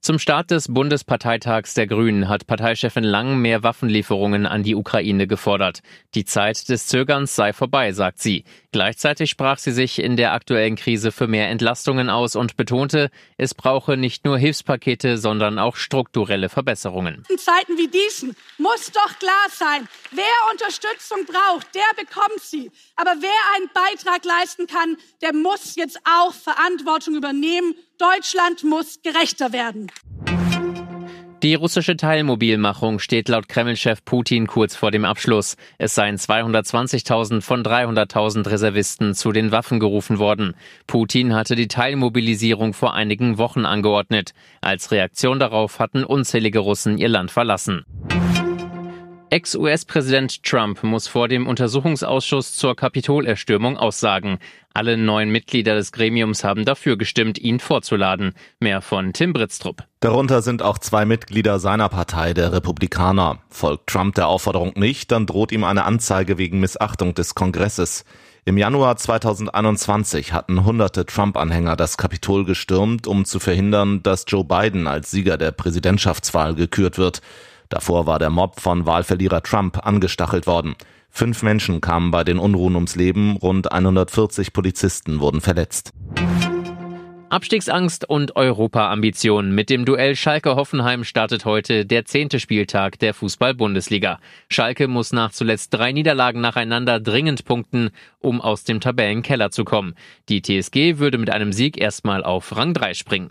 Zum Start des Bundesparteitags der Grünen hat Parteichefin Lang mehr Waffenlieferungen an die Ukraine gefordert. Die Zeit des Zögerns sei vorbei, sagt sie. Gleichzeitig sprach sie sich in der aktuellen Krise für mehr Entlastungen aus und betonte, es brauche nicht nur Hilfspakete, sondern auch strukturelle Verbesserungen. In Zeiten wie diesen muss doch klar sein, wer Unterstützung braucht, der bekommt sie. Aber wer einen Beitrag leisten kann, der muss jetzt auch Verantwortung übernehmen. Deutschland muss gerechter werden. Die russische Teilmobilmachung steht laut Kreml-Chef Putin kurz vor dem Abschluss. Es seien 220.000 von 300.000 Reservisten zu den Waffen gerufen worden. Putin hatte die Teilmobilisierung vor einigen Wochen angeordnet. Als Reaktion darauf hatten unzählige Russen ihr Land verlassen. Ex-US-Präsident Trump muss vor dem Untersuchungsausschuss zur Kapitolerstürmung aussagen. Alle neun Mitglieder des Gremiums haben dafür gestimmt, ihn vorzuladen. Mehr von Tim Britztrup. Darunter sind auch zwei Mitglieder seiner Partei, der Republikaner. Folgt Trump der Aufforderung nicht, dann droht ihm eine Anzeige wegen Missachtung des Kongresses. Im Januar 2021 hatten hunderte Trump-Anhänger das Kapitol gestürmt, um zu verhindern, dass Joe Biden als Sieger der Präsidentschaftswahl gekürt wird. Davor war der Mob von Wahlverlierer Trump angestachelt worden. Fünf Menschen kamen bei den Unruhen ums Leben, rund 140 Polizisten wurden verletzt. Abstiegsangst und Europa-Ambitionen. Mit dem Duell Schalke-Hoffenheim startet heute der zehnte Spieltag der Fußball-Bundesliga. Schalke muss nach zuletzt drei Niederlagen nacheinander dringend punkten, um aus dem Tabellenkeller zu kommen. Die TSG würde mit einem Sieg erstmal auf Rang 3 springen.